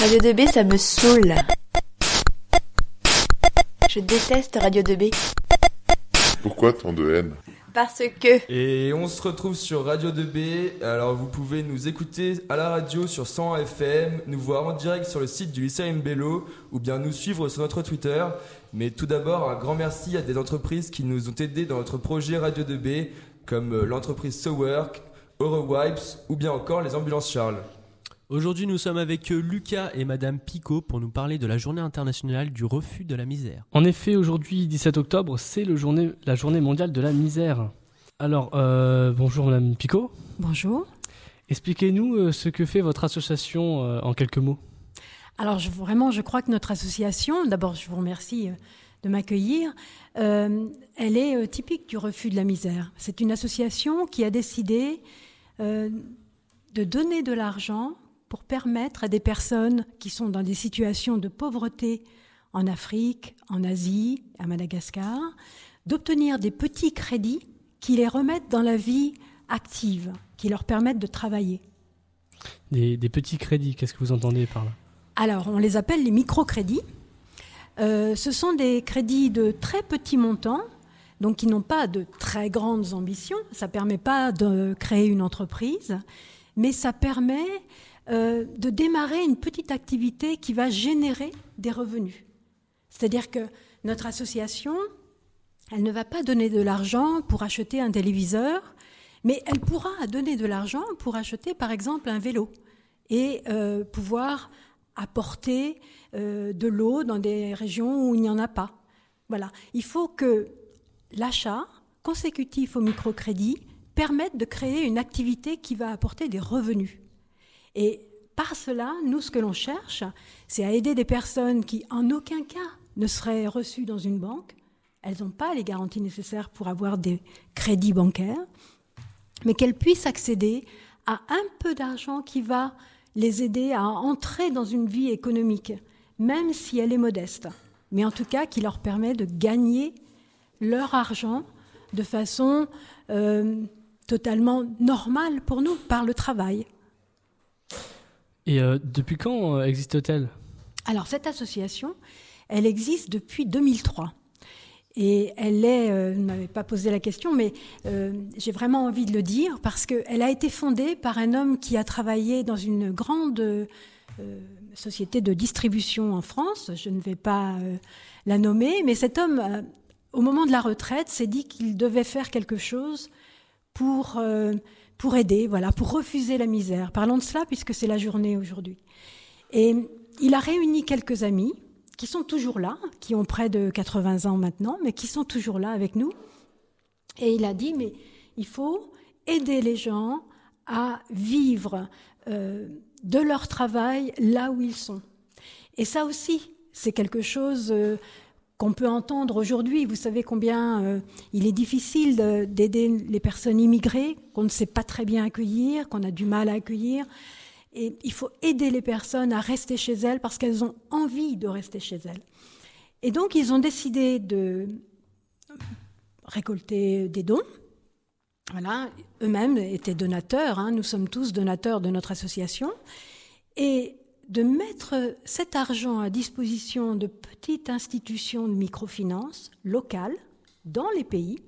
Radio 2B, ça me saoule. Je déteste Radio 2B. Pourquoi tant de haine? Parce que... Et on se retrouve sur Radio 2B. Alors vous pouvez nous écouter à la radio sur 100 FM, nous voir en direct sur le site du lycée Mbello ou bien nous suivre sur notre Twitter. Mais tout d'abord, un grand merci à des entreprises qui nous ont aidés dans notre projet Radio 2B, comme euh, l'entreprise SoWork, Eurowipes ou bien encore les ambulances Charles. Aujourd'hui, nous sommes avec euh, Lucas et Madame Picot pour nous parler de la journée internationale du refus de la misère. En effet, aujourd'hui, 17 octobre, c'est le journée, la journée mondiale de la misère. Alors, euh, bonjour Madame Picot. Bonjour. Expliquez-nous euh, ce que fait votre association euh, en quelques mots. Alors je, vraiment, je crois que notre association, d'abord je vous remercie de m'accueillir, euh, elle est euh, typique du refus de la misère. C'est une association qui a décidé euh, de donner de l'argent pour permettre à des personnes qui sont dans des situations de pauvreté en Afrique, en Asie, à Madagascar, d'obtenir des petits crédits qui les remettent dans la vie active, qui leur permettent de travailler. Des, des petits crédits, qu'est-ce que vous entendez par là? Alors, on les appelle les microcrédits. Euh, ce sont des crédits de très petits montants, donc qui n'ont pas de très grandes ambitions. Ça ne permet pas de créer une entreprise, mais ça permet euh, de démarrer une petite activité qui va générer des revenus. C'est-à-dire que notre association, elle ne va pas donner de l'argent pour acheter un téléviseur, mais elle pourra donner de l'argent pour acheter, par exemple, un vélo et euh, pouvoir apporter euh, de l'eau dans des régions où il n'y en a pas. Voilà. Il faut que l'achat consécutif au microcrédit permette de créer une activité qui va apporter des revenus. Et par cela, nous, ce que l'on cherche, c'est à aider des personnes qui, en aucun cas, ne seraient reçues dans une banque. Elles n'ont pas les garanties nécessaires pour avoir des crédits bancaires, mais qu'elles puissent accéder à un peu d'argent qui va les aider à entrer dans une vie économique, même si elle est modeste, mais en tout cas qui leur permet de gagner leur argent de façon euh, totalement normale pour nous, par le travail. Et euh, depuis quand euh, existe-t-elle? Alors cette association, elle existe depuis 2003. Et elle est, euh, vous m'avez pas posé la question, mais euh, j'ai vraiment envie de le dire parce qu'elle a été fondée par un homme qui a travaillé dans une grande société de distribution en France. Je ne vais pas la nommer, mais cet homme, au moment de la retraite, s'est dit qu'il devait faire quelque chose pour, pour aider, voilà, pour refuser la misère. Parlons de cela puisque c'est la journée aujourd'hui. Et il a réuni quelques amis qui sont toujours là, qui ont près de 80 ans maintenant, mais qui sont toujours là avec nous. Et il a dit, mais il faut aider les gens à vivre euh, de leur travail là où ils sont. Et ça aussi, c'est quelque chose euh, qu'on peut entendre aujourd'hui. Vous savez combien euh, il est difficile de- d'aider les personnes immigrées, qu'on ne sait pas très bien accueillir, qu'on a du mal à accueillir. Et il faut aider les personnes à rester chez elles parce qu'elles ont envie de rester chez elles. Et donc, ils ont décidé de récolter des dons. Voilà, eux-mêmes étaient donateurs, hein, nous sommes tous donateurs de notre association, et de mettre cet argent à disposition de petites institutions de microfinance locales dans les pays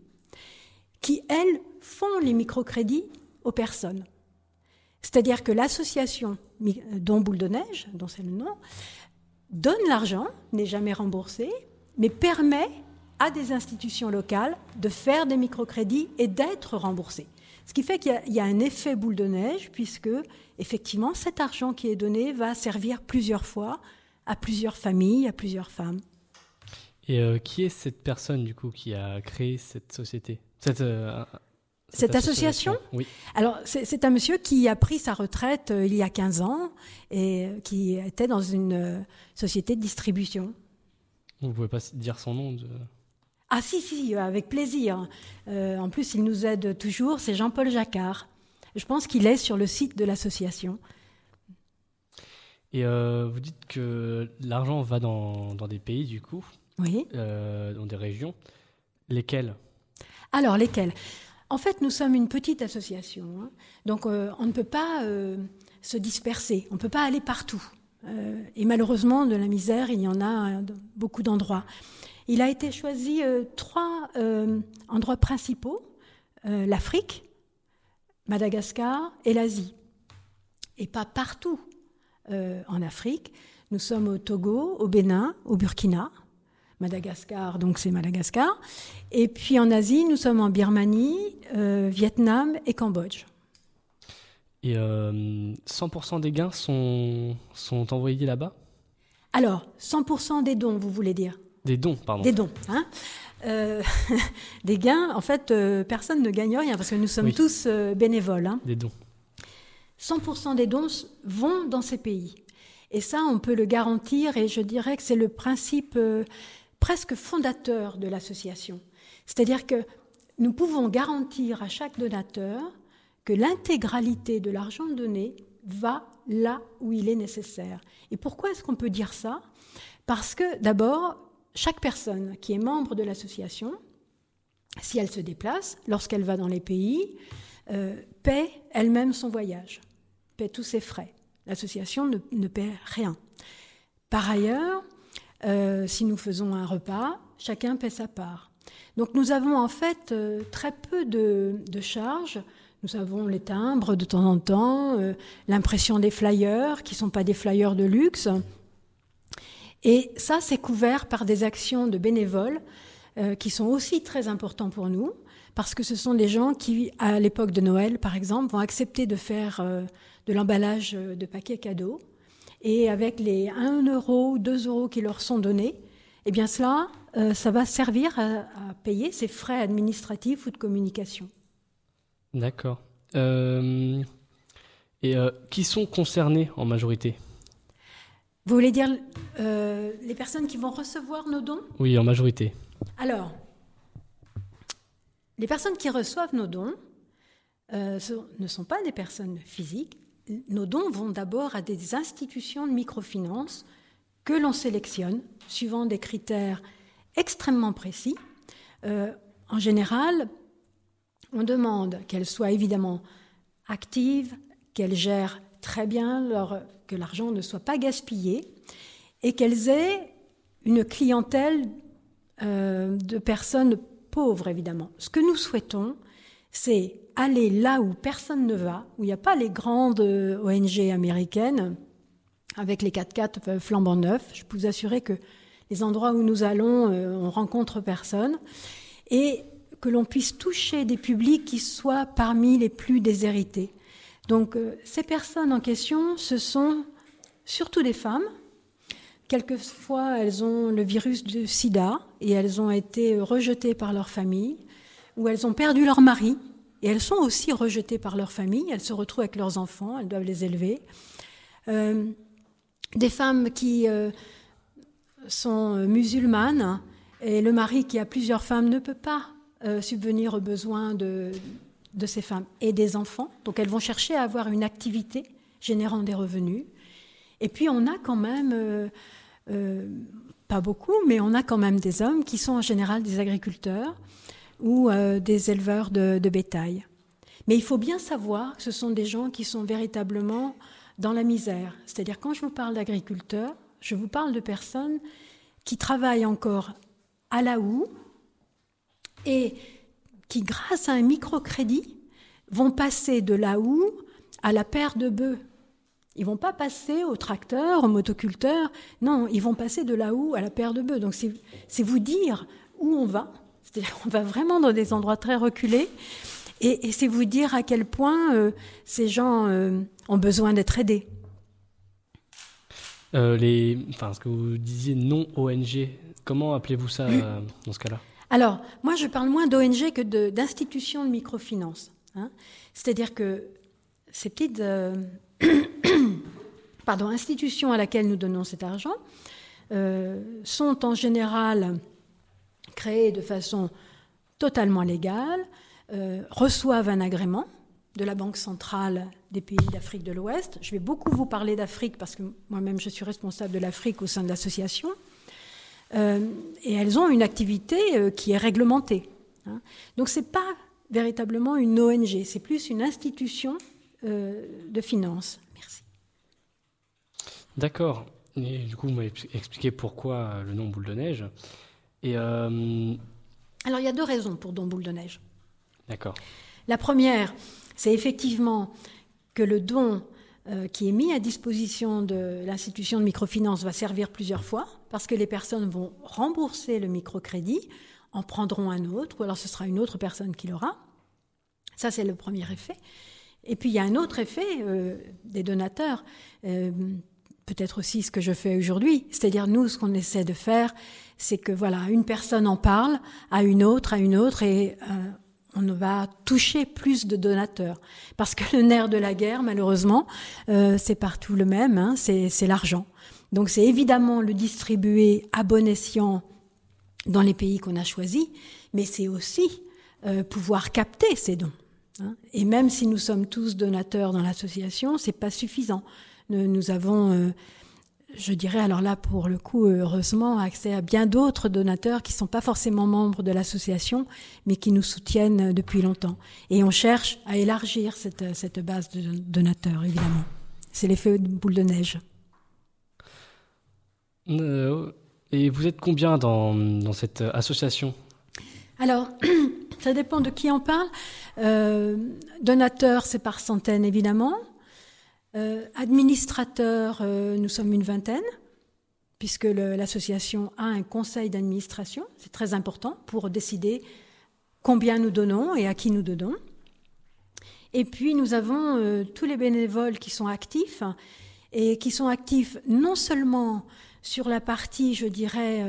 qui, elles, font les microcrédits aux personnes. C'est-à-dire que l'association dont Boule de Neige, dont c'est le nom, donne l'argent, n'est jamais remboursé, mais permet à des institutions locales de faire des microcrédits et d'être remboursés. Ce qui fait qu'il y a- il y, a un effet boule de neige, puisque effectivement cet argent qui est donné va servir plusieurs fois à plusieurs familles, à plusieurs femmes. Et euh, qui est cette personne du coup qui a créé cette société? Cette, euh, Cette association? Oui. Alors, c'est un monsieur qui a pris sa retraite euh, il y a 15 ans et qui était dans une société de distribution. Vous pouvez pas dire son nom de... Ah si, si, avec plaisir. Euh, en plus, il nous aide toujours, c'est Jean-Paul Jacquard. Je pense qu'il est sur le site de l'association. Et euh, vous dites que l'argent va dans, dans des pays du coup, Oui. euh, dans des régions. Lesquelles? Alors, lesquels En fait, nous sommes une petite association. hein. donc, on ne peut pas se disperser. On ne peut pas aller partout. Et malheureusement, de la misère, il y en a beaucoup d'endroits. Il a été choisi euh, trois euh, endroits principaux euh, l'Afrique, Madagascar et l'Asie. Et pas partout en Afrique. Nous sommes au Togo, au Bénin, au Burkina. Madagascar, donc c'est Madagascar. Et puis en Asie, nous sommes en Birmanie, Vietnam et Cambodge. Et euh, 100% des gains sont, sont envoyés là-bas? Alors, 100% des dons, vous voulez dire? Des dons, pardon. Des dons, hein Euh, Des gains, en fait, euh, personne ne gagne rien parce que nous sommes Oui. tous euh, bénévoles. hein. Des dons. 100% des dons vont dans ces pays. Et ça, on peut le garantir et je dirais que c'est le principe presque fondateur de l'association. C'est-à-dire que nous pouvons garantir à chaque donateur que l'intégralité de l'argent donné va là où il est nécessaire. Et pourquoi est-ce qu'on peut dire ça? Parce que d'abord, chaque personne qui est membre de l'association, si elle se déplace, lorsqu'elle va dans les pays, euh, paie elle-même son voyage, paie tous ses frais. L'association ne, paie rien. Par ailleurs, euh, si nous faisons un repas, chacun paie sa part. Donc nous avons en fait euh, très peu de, de charges. Nous avons les timbres de temps en temps, l'impression des flyers, qui ne sont pas des flyers de luxe. Et ça, c'est couvert par des actions de bénévoles euh, qui sont aussi très importants pour nous, parce que ce sont des gens qui, à l'époque de Noël, par exemple, vont accepter de faire euh, de l'emballage euh, de paquets cadeaux. Et avec les 1 euro, 2 euros qui leur sont donnés, eh bien cela, ça va servir à, payer ces frais administratifs ou de communication. D'accord. Et qui sont concernés en majorité? Vous voulez dire euh, les personnes qui vont recevoir nos dons? Oui, en majorité. Alors, les personnes qui reçoivent nos dons euh, ne sont pas des personnes physiques. Nos dons vont d'abord à des institutions de microfinance que l'on sélectionne suivant des critères extrêmement précis. Euh, en général, on demande qu'elles soient évidemment actives, qu'elles gèrent très bien que l'argent ne soit pas gaspillé et qu'elles aient une clientèle euh, de personnes pauvres, évidemment. Ce que nous souhaitons, c'est aller là où personne ne va, où il n'y a pas les grandes euh, ONG américaines avec les 4x4 flambant neufs. Je peux vous assurer que les endroits où nous allons, euh, on rencontre personne. Et que l'on puisse toucher des publics qui soient parmi les plus déshérités. Donc euh, ces personnes en question, ce sont surtout des femmes. Quelquefois, elles ont le virus du sida et elles ont été rejetées par leur famille, ou elles ont perdu leur mari et elles sont aussi rejetées par leur famille. Elles se retrouvent avec leurs enfants, elles doivent les élever. Euh, des femmes qui euh, sont musulmanes et le mari qui a plusieurs femmes ne peut pas subvenir aux besoins de, de ces femmes et des enfants. Donc elles vont chercher à avoir une activité générant des revenus. Et puis on a quand même, euh, euh, pas beaucoup, mais on a quand même des hommes qui sont en général des agriculteurs ou euh, des éleveurs de, bétail. Mais il faut bien savoir que ce sont des gens qui sont véritablement dans la misère. C'est-à-dire quand je vous parle d'agriculteurs, je vous parle de personnes qui travaillent encore à la houe et qui, grâce à un microcrédit, vont passer de la houe à la paire de bœufs. Ils vont pas passer au tracteur, au motoculteur. Non, ils vont passer de la houe à la paire de bœufs. Donc c'est vous dire où on va. C'est-à-dire qu'on va vraiment dans des endroits très reculés. Et, et c'est vous dire à quel point euh, ces gens euh, ont besoin d'être aidés. Euh, les, enfin, ce que vous disiez non ONG, comment appelez-vous ça dans ce cas-là? Alors, moi, je parle moins d'ONG que d'institutions de, microfinance. hein. C'est-à-dire que ces petites euh, institutions à laquelle nous donnons cet argent euh, sont en général créées de façon totalement légale, euh, reçoivent un agrément de la Banque centrale des pays d'Afrique de l'Ouest. Je vais beaucoup vous parler d'Afrique parce que moi-même je suis responsable de l'Afrique au sein de l'association. Euh, et elles ont une activité euh, qui est réglementée. hein. Donc ce n'est pas véritablement une ONG, c'est plus une institution euh, de finance. Merci. D'accord. Et du coup, vous m'avez expliqué pourquoi le nom boule de neige. Et euh, Alors il y a deux raisons pour don boule de neige. d'accord. La première, c'est effectivement que le don euh, qui est mis à disposition de l'institution de microfinance va servir plusieurs fois, parce que les personnes vont rembourser le microcrédit, en prendront un autre, ou alors ce sera une autre personne qui l'aura. Ça, c'est le premier effet. Et puis il y a un autre effet euh, des donateurs, euh, peut-être aussi ce que je fais aujourd'hui, c'est-à-dire nous, ce qu'on essaie de faire, c'est que voilà, une personne en parle à une autre, à une autre, et on va toucher plus de donateurs. Parce que le nerf de la guerre, malheureusement, euh, c'est partout le même, hein, c'est l'argent. Donc c'est évidemment le distribuer à bon escient dans les pays qu'on a choisis, mais c'est aussi euh, pouvoir capter ces dons. hein. Et même si nous sommes tous donateurs dans l'association, c'est pas suffisant. Nous, nous avons, euh, je dirais alors là pour le coup, heureusement, accès à bien d'autres donateurs qui sont pas forcément membres de l'association, mais qui nous soutiennent depuis longtemps. Et on cherche à élargir cette, cette base de donateurs, évidemment. C'est l'effet boule de neige. Euh, et vous êtes combien dans, dans cette association? Alors, ça dépend de qui on parle. Euh, donateurs, c'est par centaines, évidemment. Euh, administrateurs, euh, nous sommes une vingtaine, puisque l'association a un conseil d'administration. C'est très important pour décider combien nous donnons et à qui nous donnons. Et puis, nous avons euh, tous les bénévoles qui sont actifs et qui sont actifs non seulement sur la partie, je dirais,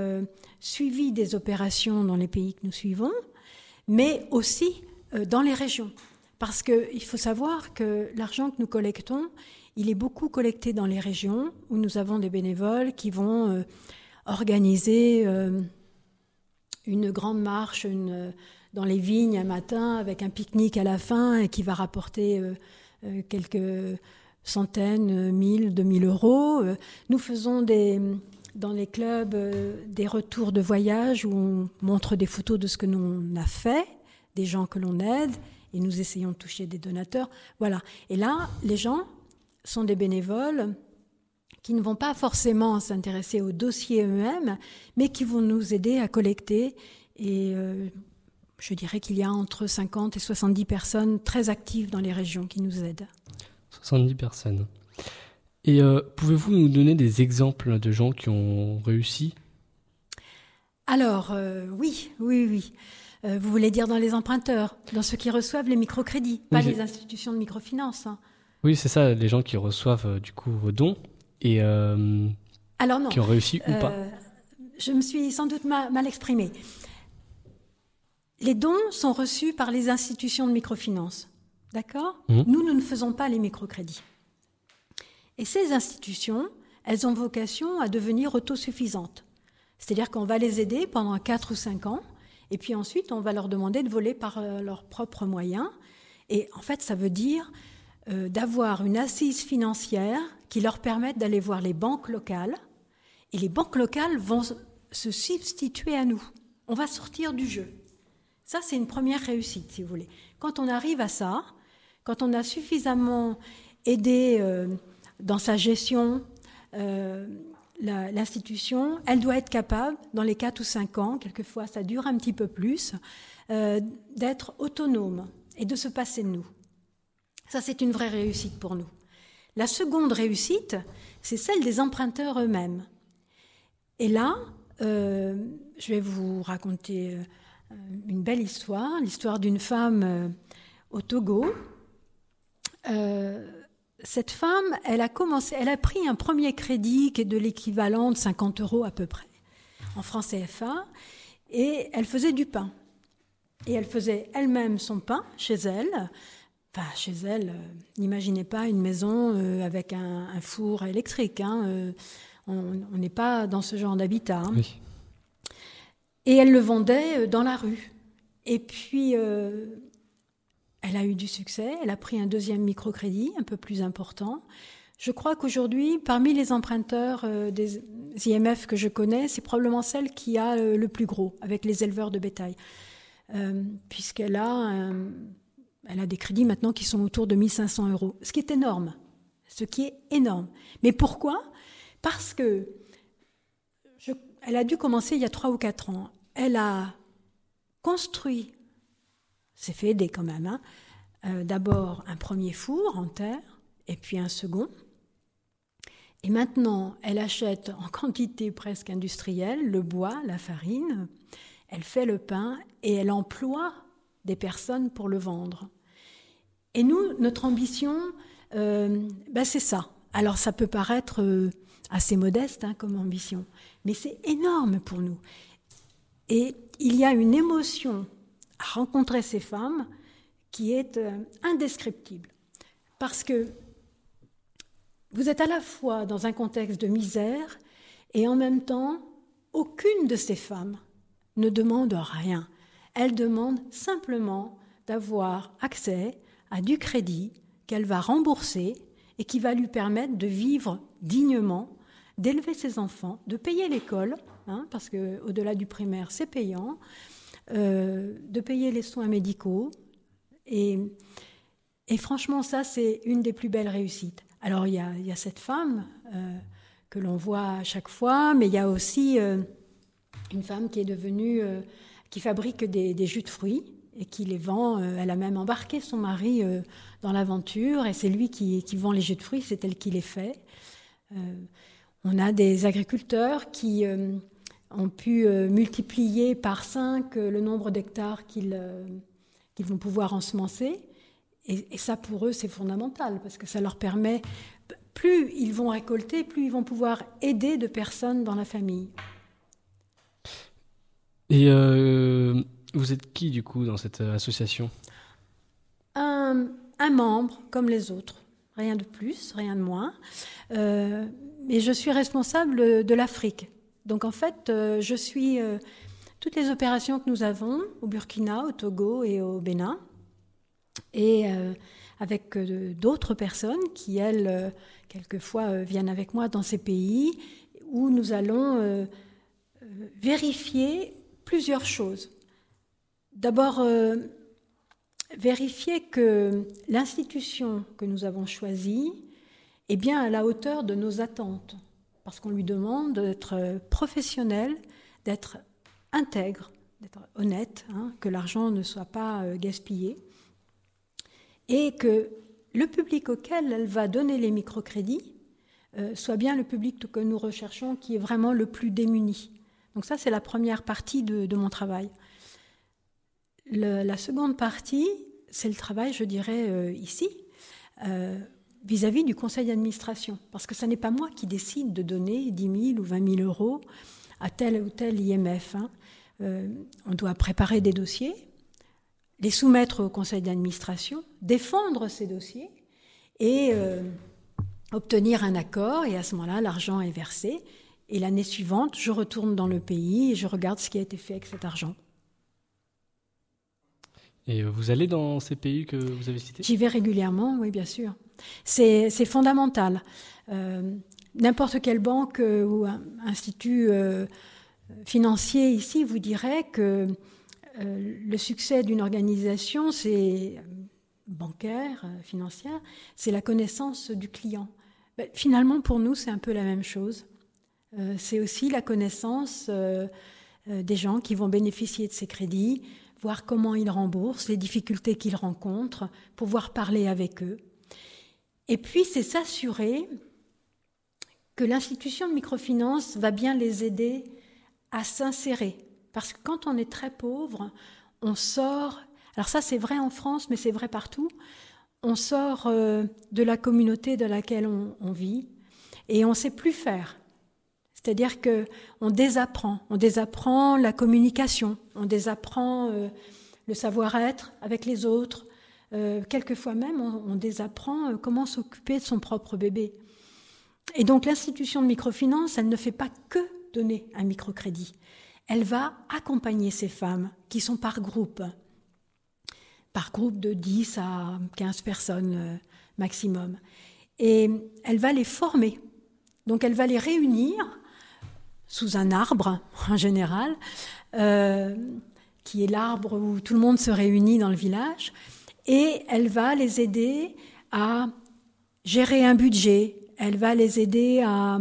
suivi des opérations dans les pays que nous suivons, mais aussi dans les régions. Parce qu'il faut savoir que l'argent que nous collectons, il est beaucoup collecté dans les régions où nous avons des bénévoles qui vont euh, organiser euh, une grande marche euh, dans les vignes un matin avec un pique-nique à la fin et qui va rapporter quelques centaines, mille, deux mille euros. Nous faisons des, dans les clubs des retours de voyage où on montre des photos de ce que l'on a fait, des gens que l'on aide, et nous essayons de toucher des donateurs. Voilà. Et là, les gens sont des bénévoles qui ne vont pas forcément s'intéresser aux dossiers eux-mêmes, mais qui vont nous aider à collecter. Et euh, je dirais qu'il y a entre 50 et 70 personnes très actives dans les régions qui nous aident. 70 personnes. Et euh, pouvez-vous nous donner des exemples de gens qui ont réussi? Alors, euh, oui, oui, oui. Euh, vous voulez dire dans les emprunteurs, dans ceux qui reçoivent les microcrédits, pas les institutions de microfinance. hein. Oui, c'est ça, les gens qui reçoivent euh, du coup vos dons et euh, Alors non. qui ont réussi ou pas. Je me suis sans doute ma- mal exprimée. Les dons sont reçus par les institutions de microfinance. D'accord? Mhm. Nous, nous ne faisons pas les microcrédits. Et ces institutions, elles ont vocation à devenir autosuffisantes. C'est-à-dire qu'on va les aider pendant 4 ou 5 ans, et puis ensuite, on va leur demander de voler par euh, leurs propres moyens. Et en fait, ça veut dire euh, d'avoir une assise financière qui leur permette d'aller voir les banques locales et les banques locales vont se substituer à nous. On va sortir du jeu. Ça, c'est une première réussite, si vous voulez. Quand on arrive à ça, quand on a suffisamment aidé euh, dans sa gestion l'institution, elle doit être capable, dans les 4 ou 5 ans, quelquefois ça dure un petit peu plus, euh, d'être autonome et de se passer de nous. Ça, c'est une vraie réussite pour nous. La seconde réussite, c'est celle des emprunteurs eux-mêmes. Et là, euh, je vais vous raconter euh, une belle histoire, l'histoire d'une femme au Togo. Cette femme, elle a commencé, elle a pris un premier crédit qui est de l'équivalent de 50 euros à peu près, en francs CFA, et elle faisait du pain. Et elle faisait elle-même son pain chez elle. Enfin, chez elle, euh, n'imaginez pas une maison euh, avec un, un four électrique. hein, euh, on n'est pas dans ce genre d'habitat. hein. Oui. Et elle le vendait dans la rue. Et puis, elle a eu du succès. Elle a pris un deuxième microcrédit, un peu plus important. Je crois qu'aujourd'hui, parmi les emprunteurs euh, des IMF que je connais, c'est probablement celle qui a euh, le plus gros, avec les éleveurs de bétail. Euh, Puisqu'elle a, a des crédits maintenant qui sont autour de 1500 euros, ce qui est énorme. ce qui est énorme. Mais pourquoi? Parce que elle a dû commencer il y a trois ou quatre ans. Elle a construit, c'est fait aider quand même, d'abord un premier four en terre et puis un second. Et maintenant, elle achète en quantité presque industrielle le bois, la farine, elle fait le pain et elle emploie des personnes pour le vendre. Et nous, notre ambition, euh, ben c'est ça. Alors ça peut paraître euh, assez modeste hein, comme ambition, mais c'est énorme pour nous. Et il y a une émotion rencontrer ces femmes qui est euh, indescriptible. Parce que vous êtes à la fois dans un contexte de misère et en même temps, aucune de ces femmes ne demande rien. Elle demande simplement d'avoir accès à du crédit qu'elle va rembourser et qui va lui permettre de vivre dignement, d'élever ses enfants, de payer l'école, hein, parce qu'au-delà du primaire, c'est payant, euh, de payer les soins médicaux. Et, franchement, ça, c'est une des plus belles réussites. Alors, il y a, cette femme euh, que l'on voit à chaque fois, mais il y a aussi euh, une femme qui est devenue, qui fabrique des, jus de fruits et qui les vend. elle a même embarqué son mari dans l'aventure et c'est lui qui, qui, vend les jus de fruits, c'est elle qui les fait. on a des agriculteurs qui ont pu euh, multiplier par 5 euh, le nombre d'hectares euh, qu'ils vont pouvoir ensemencer. Et, et ça, pour eux, c'est fondamental, parce que ça leur permet, plus ils vont récolter, plus ils vont pouvoir aider de personnes dans la famille. Et vous êtes qui, du coup, dans cette association? Un, un, membre, comme les autres. Rien de plus, rien de moins. Euh, et je suis responsable de l'Afrique. Donc en fait, euh, je suis euh, toutes les opérations que nous avons au Burkina, au Togo et au Bénin, et euh, avec d'autres personnes qui, elles, quelquefois viennent avec moi dans ces pays, où nous allons vérifier plusieurs choses. D'abord, vérifier que l'institution que nous avons choisie est bien à la hauteur de nos attentes parce qu'on lui demande d'être professionnel, d'être intègre, d'être honnête, hein, que l'argent ne soit pas euh, gaspillé, et que le public auquel elle va donner les microcrédits euh, soit bien le public que nous recherchons, qui est vraiment le plus démuni. Donc ça, c'est la première partie de, mon travail. la seconde partie, c'est le travail, je dirais, euh, ici, vis-à-vis du conseil d'administration. Parce que ce n'est pas moi qui décide de donner 10 000 ou 20 000 euros à tel ou tel IMF. Hein. Euh, on doit préparer des dossiers, les soumettre au conseil d'administration, défendre ces dossiers et euh, obtenir un accord. Et à ce moment-là, l'argent est versé. Et l'année suivante, je retourne dans le pays et je regarde ce qui a été fait avec cet argent. Et vous allez dans ces pays que vous avez cités? J'y vais régulièrement, oui, bien sûr. C'est fondamental. Euh, n'importe quelle banque euh, ou institut euh, financier ici vous dirait que le succès d'une organisation, c'est bancaire, financière, c'est la connaissance du client. Ben, finalement, pour nous, c'est un peu la même chose. c'est aussi la connaissance des gens qui vont bénéficier de ces crédits, voir comment ils remboursent, les difficultés qu'ils rencontrent, pouvoir parler avec eux. Et puis, c'est s'assurer que l'institution de microfinance va bien les aider à s'insérer. Parce que quand on est très pauvre, on sort, alors ça c'est vrai en France, mais c'est vrai partout, on sort euh, de la communauté de laquelle on, vit et on ne sait plus faire. C'est-à-dire que on désapprend, on désapprend la communication, on désapprend euh, le savoir-être avec les autres. Euh, quelquefois même, on, désapprend euh, comment s'occuper de son propre bébé. Et donc l'institution de microfinance, elle ne fait pas que donner un microcrédit. Elle va accompagner ces femmes qui sont par groupe, par groupe de 10 à 15 personnes maximum. Et elle va les former. Donc elle va les réunir sous un arbre en général, euh, qui est l'arbre où tout le monde se réunit dans le village, et elle va les aider à gérer un budget, elle va les aider à,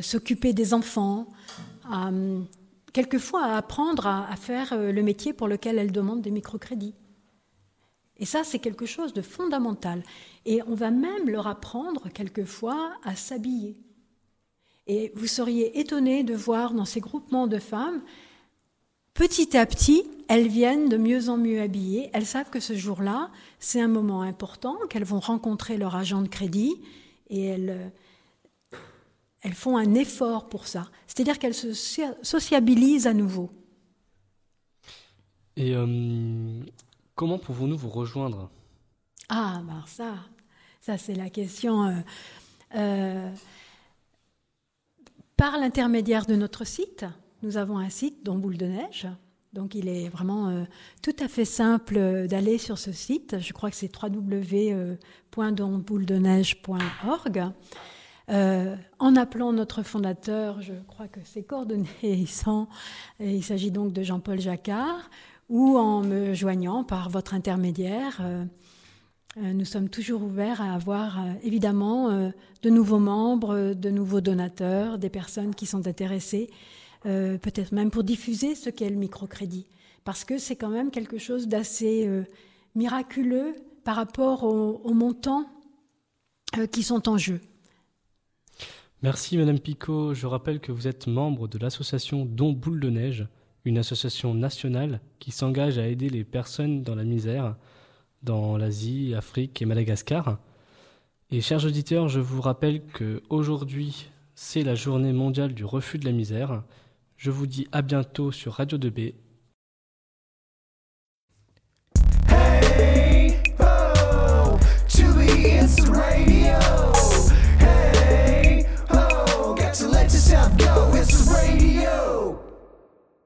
s'occuper des enfants, à, quelquefois à apprendre à, faire euh, le métier pour lequel elle demande des microcrédits. Et ça, c'est quelque chose de fondamental. Et on va même leur apprendre quelquefois à s'habiller. Et vous seriez étonné de voir dans ces groupements de femmes, petit à petit, elles viennent de mieux en mieux habillées. Elles savent que ce jour-là, c'est un moment important, qu'elles vont rencontrer leur agent de crédit et elles, elles font un effort pour ça. C'est-à-dire qu'elles se sociabilisent à nouveau. Et euh, comment pouvons-nous vous rejoindre? Ah, ben ça, ça c'est la question. Euh, euh, par l'intermédiaire de notre site, nous avons un site dans Boule de Neige. Donc il est vraiment tout à fait simple d'aller sur ce site. Je crois que c'est www.donbouledeneige.org. Euh, en appelant notre fondateur, je crois que ses coordonnées sont, il s'agit donc de Jean-Paul Jacquard, ou en me joignant par votre intermédiaire. Euh, euh, nous sommes toujours ouverts à avoir évidemment de nouveaux membres, de nouveaux donateurs, des personnes qui sont intéressées, peut-être même pour diffuser ce qu'est le microcrédit, parce que c'est quand même quelque chose d'assez miraculeux par rapport aux montants qui sont en jeu. Merci Madame Picot. Je rappelle que vous êtes membre de l'association Don Boule de Neige, une association nationale qui s'engage à aider les personnes dans la misère dans l'Asie, Afrique et Madagascar. Et chers auditeurs, je vous rappelle que aujourd'hui, c'est la journée mondiale du refus de la misère. Je vous dis à bientôt sur Radio 2B. Hey, oh,